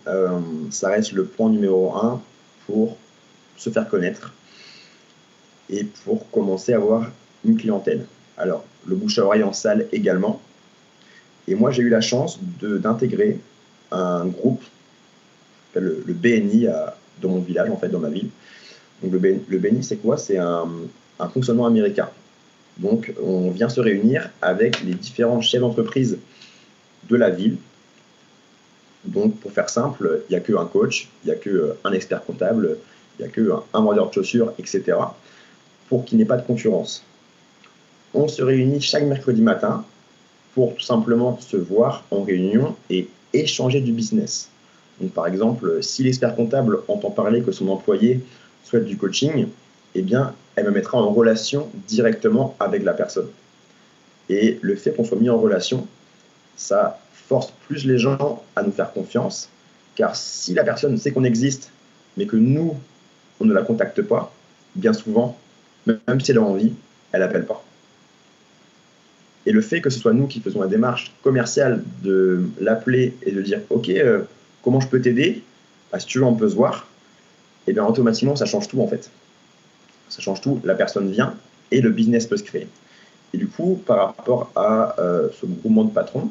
ça reste le point numéro un pour se faire connaître et pour commencer à avoir clientèle. Alors, le bouche à oreille en salle également, et moi, j'ai eu la chance d'intégrer un groupe, le, BNI, à, dans mon village, en fait, dans ma ville. Donc, le, BNI, c'est quoi? C'est un, un, fonctionnement américain. Donc, on vient se réunir avec les différents chefs d'entreprise de la ville. Donc, pour faire simple, il n'y a qu'un coach, il n'y a qu'un expert comptable, il n'y a qu'un un vendeur de chaussures, etc. Pour qu'il n'y ait pas de concurrence. On se réunit chaque mercredi matin pour tout simplement se voir en réunion et échanger du business. Donc, par exemple, si l'expert comptable entend parler que son employé souhaite du coaching, eh bien, elle me mettra en relation directement avec la personne. Et le fait qu'on soit mis en relation, ça force plus les gens à nous faire confiance, car si la personne sait qu'on existe, mais que nous, on ne la contacte pas, bien souvent, même si elle a envie, elle n'appelle pas. Et le fait que ce soit nous qui faisons la démarche commerciale de l'appeler et de dire OK, euh, comment je peux t'aider? Bah, Si tu veux, on peut se voir. Et bien automatiquement, ça change tout en fait. Ça change tout. La personne vient et le business peut se créer. Et du coup, par rapport à ce groupement de patrons,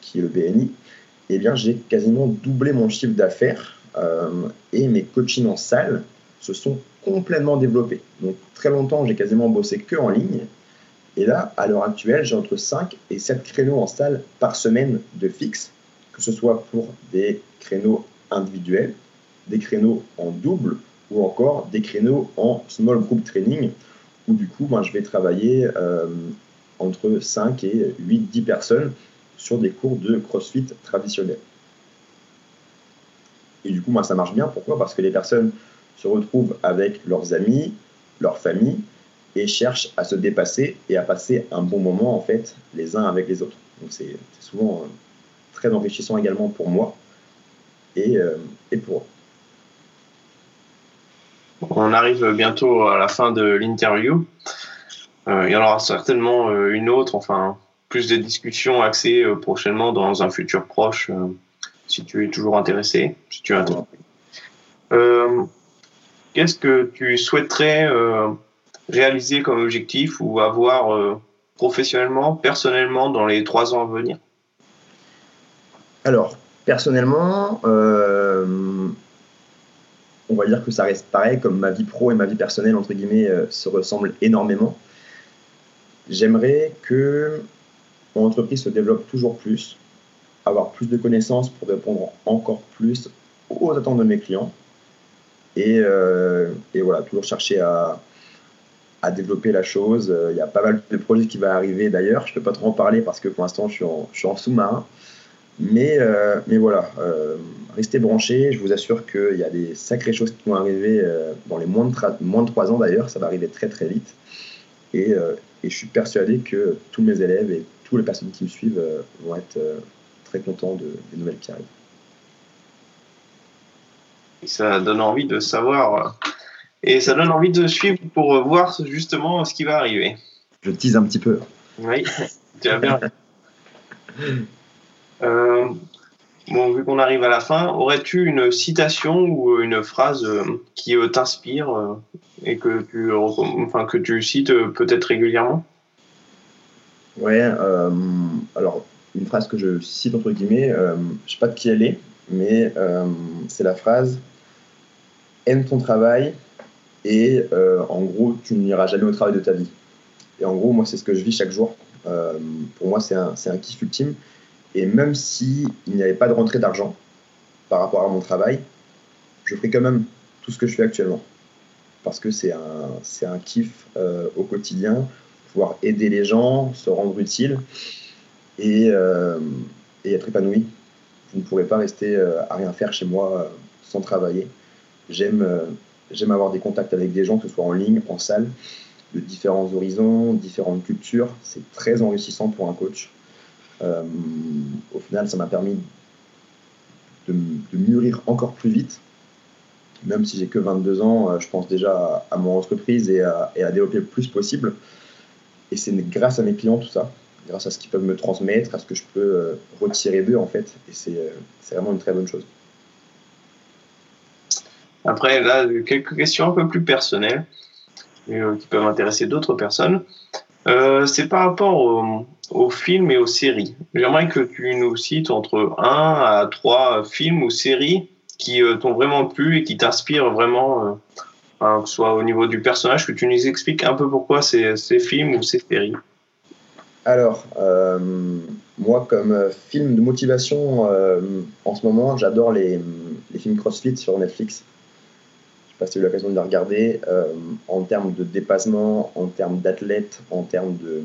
qui est le BNI, eh bien, j'ai quasiment doublé mon chiffre d'affaires et mes coachings en salle se sont complètement développés. Donc, très longtemps, j'ai quasiment bossé que en ligne. Et là, à l'heure actuelle, j'ai entre 5 et 7 créneaux en salle par semaine de fixe, que ce soit pour des créneaux individuels, des créneaux en double ou encore des créneaux en small group training, où du coup, ben, je vais travailler euh, entre 5 et 8-10 personnes sur des cours de CrossFit traditionnels. Et du coup, ben, ça marche bien. Pourquoi? Parce que les personnes se retrouvent avec leurs amis, leur famille, et cherchent à se dépasser et à passer un bon moment en fait les uns avec les autres. Donc c'est souvent euh, très enrichissant également pour moi et, euh, et pour eux. On arrive bientôt à la fin de l'interview. Euh, il y en aura certainement une autre, enfin plus de discussions axées prochainement dans un futur proche, si tu es toujours intéressé. Si tu es intéressé. Qu'est-ce que tu souhaiterais réaliser comme objectif ou avoir euh, professionnellement, personnellement dans les trois ans à venir? Alors, personnellement, euh, on va dire que ça reste pareil, comme ma vie pro et ma vie personnelle, entre guillemets, euh, se ressemblent énormément. J'aimerais que mon entreprise se développe toujours plus, avoir plus de connaissances pour répondre encore plus aux attentes de mes clients. Et, et voilà, toujours chercher à, à développer la chose. Euh, il y a pas mal de projets qui vont arriver d'ailleurs. Je ne peux pas trop en parler parce que pour l'instant, je suis en, sous-marin. Mais, euh, mais voilà, euh, restez branchés. Je vous assure qu'il y a des sacrées choses qui vont arriver dans les moins de, moins de 3 ans d'ailleurs. Ça va arriver très très vite. Et, et, je suis persuadé que tous mes élèves et toutes les personnes qui me suivent vont être très contents de, des nouvelles qui arrivent. Ça donne envie de savoir et ça donne envie de suivre pour voir justement ce qui va arriver. Je tease un petit peu. Oui, tu as bien. Euh, bon, vu qu'on arrive à la fin, aurais-tu une citation ou une phrase euh, qui euh, t'inspire et que tu, enfin, que tu cites peut-être régulièrement? Ouais, alors une phrase que je cite entre guillemets, je ne sais pas de qui elle est, mais c'est la phrase Aime ton travail, et euh, en gros, tu n'iras jamais au travail de ta vie. Et en gros, moi, c'est ce que je vis chaque jour. Euh, pour moi, c'est un, kiff ultime. Et même s'il n'y avait pas de rentrée d'argent par rapport à mon travail, je ferai quand même tout ce que je fais actuellement. Parce que c'est un, un kiff euh, au quotidien, pouvoir aider les gens, se rendre utile et, et être épanoui. Je ne pourrais pas rester à rien faire chez moi sans travailler. J'aime J'aime avoir des contacts avec des gens, que ce soit en ligne, en salle, de différents horizons, différentes cultures. C'est très enrichissant pour un coach. Euh, au final, ça m'a permis de, mûrir encore plus vite. Même si j'ai que 22 ans, euh, je pense déjà à, mon entreprise et à, développer le plus possible. Et c'est grâce à mes clients tout ça, grâce à ce qu'ils peuvent me transmettre, à ce que je peux euh, retirer d'eux en fait. Et c'est vraiment une très bonne chose. Après, là, quelques questions un peu plus personnelles euh, qui peuvent intéresser d'autres personnes. Euh, c'est par rapport aux, films et aux séries. J'aimerais que tu nous cites entre 1 à 3 films ou séries qui euh, t'ont vraiment plu et qui t'inspirent vraiment, que ce soit au niveau du personnage, que tu nous expliques un peu pourquoi ces, films ou ces séries. Alors, moi, comme film de motivation, en ce moment, j'adore les films CrossFit sur Netflix pas si tu as eu l'occasion de les regarder, euh, en termes de dépassement, en termes d'athlètes, en termes de,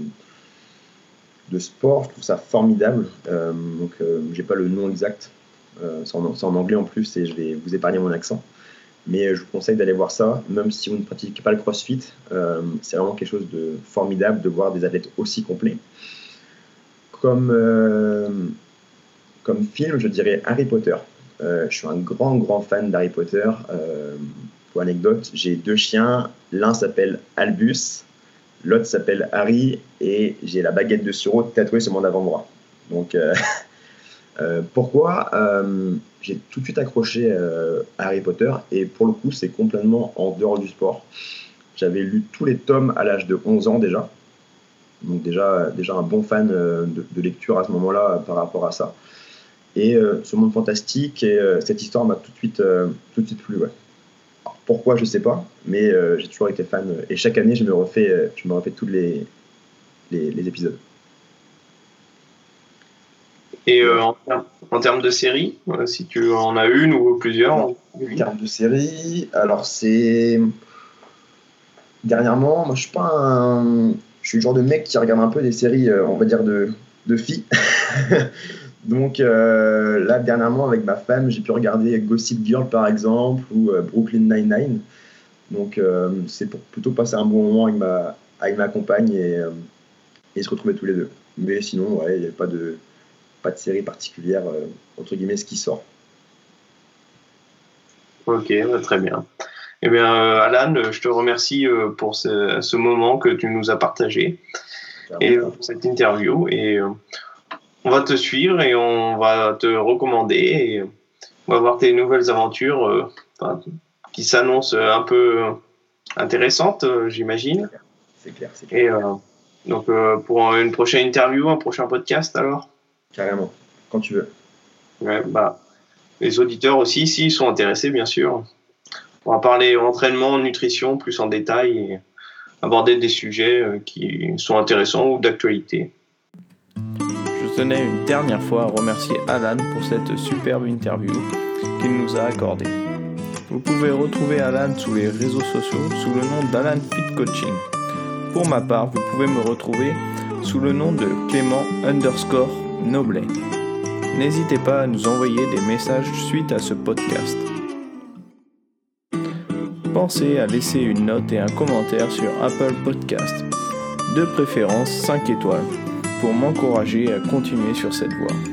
de sport, je trouve ça formidable. Euh, donc, euh, j'ai pas le nom exact, c'est en, anglais en plus et je vais vous épargner mon accent. Mais je vous conseille d'aller voir ça, même si vous ne pratiquez pas le crossfit. c'est vraiment quelque chose de formidable de voir des athlètes aussi complets. Comme, comme film, je dirais Harry Potter. je suis un grand, grand fan d'Harry Potter. Anecdote, j'ai deux chiens. L'un s'appelle Albus, l'autre s'appelle Harry, et j'ai la baguette de sureau tatouée sur mon avant-bras. Donc, euh, euh, pourquoi euh, J'ai tout de suite accroché Harry Potter, et pour le coup, c'est complètement en dehors du sport. J'avais lu tous les tomes à l'âge de 11 ans déjà. Donc déjà, déjà un bon fan de, de lecture à ce moment-là par rapport à ça. Et ce monde fantastique et cette histoire m'a tout de suite, tout de suite plu. Ouais. Pourquoi, je sais pas, mais j'ai toujours été fan. Et chaque année, je me refais, je me refais tous les, les, les épisodes. Et euh, en, termes de série, euh, si tu en as une ou plusieurs En termes de série, alors c'est. Dernièrement, moi je suis pas un. Je suis le genre de mec qui regarde un peu des séries, euh, on va dire, de, de filles. Donc là, dernièrement, avec ma femme, j'ai pu regarder Gossip Girl par exemple ou Brooklyn Nine-Nine. Donc c'est pour plutôt passer un bon moment avec ma, avec ma compagne et, et se retrouver tous les deux. Mais sinon, ouais, il n'y a pas de pas de série particulière, euh, entre guillemets, ce qui sort. Ok, bah, très bien. Eh bien, euh, Alan, je te remercie euh, pour ce, moment que tu nous as partagé et pour cette interview. Et on va te suivre et on va te recommander et on va voir tes nouvelles aventures qui s'annoncent un peu intéressantes, j'imagine. C'est clair, c'est clair. Et donc, pour une prochaine interview, un prochain podcast alors? Carrément, quand tu veux. Ouais, bah, les auditeurs aussi, s'ils sont intéressés, bien sûr. On va parler entraînement, nutrition plus en détail et aborder des sujets euh, qui sont intéressants ou d'actualité. Tenais une dernière fois à remercier Alan pour cette superbe interview qu'il nous a accordée. Vous pouvez retrouver Alan sous les réseaux sociaux sous le nom d'Alan Fit Coaching. Pour ma part, vous pouvez me retrouver sous le nom de Clément underscore Noblet. N'hésitez pas à nous envoyer des messages suite à ce podcast. Pensez à laisser une note et un commentaire sur Apple Podcast, de préférence 5 étoiles, pour m'encourager à continuer sur cette voie.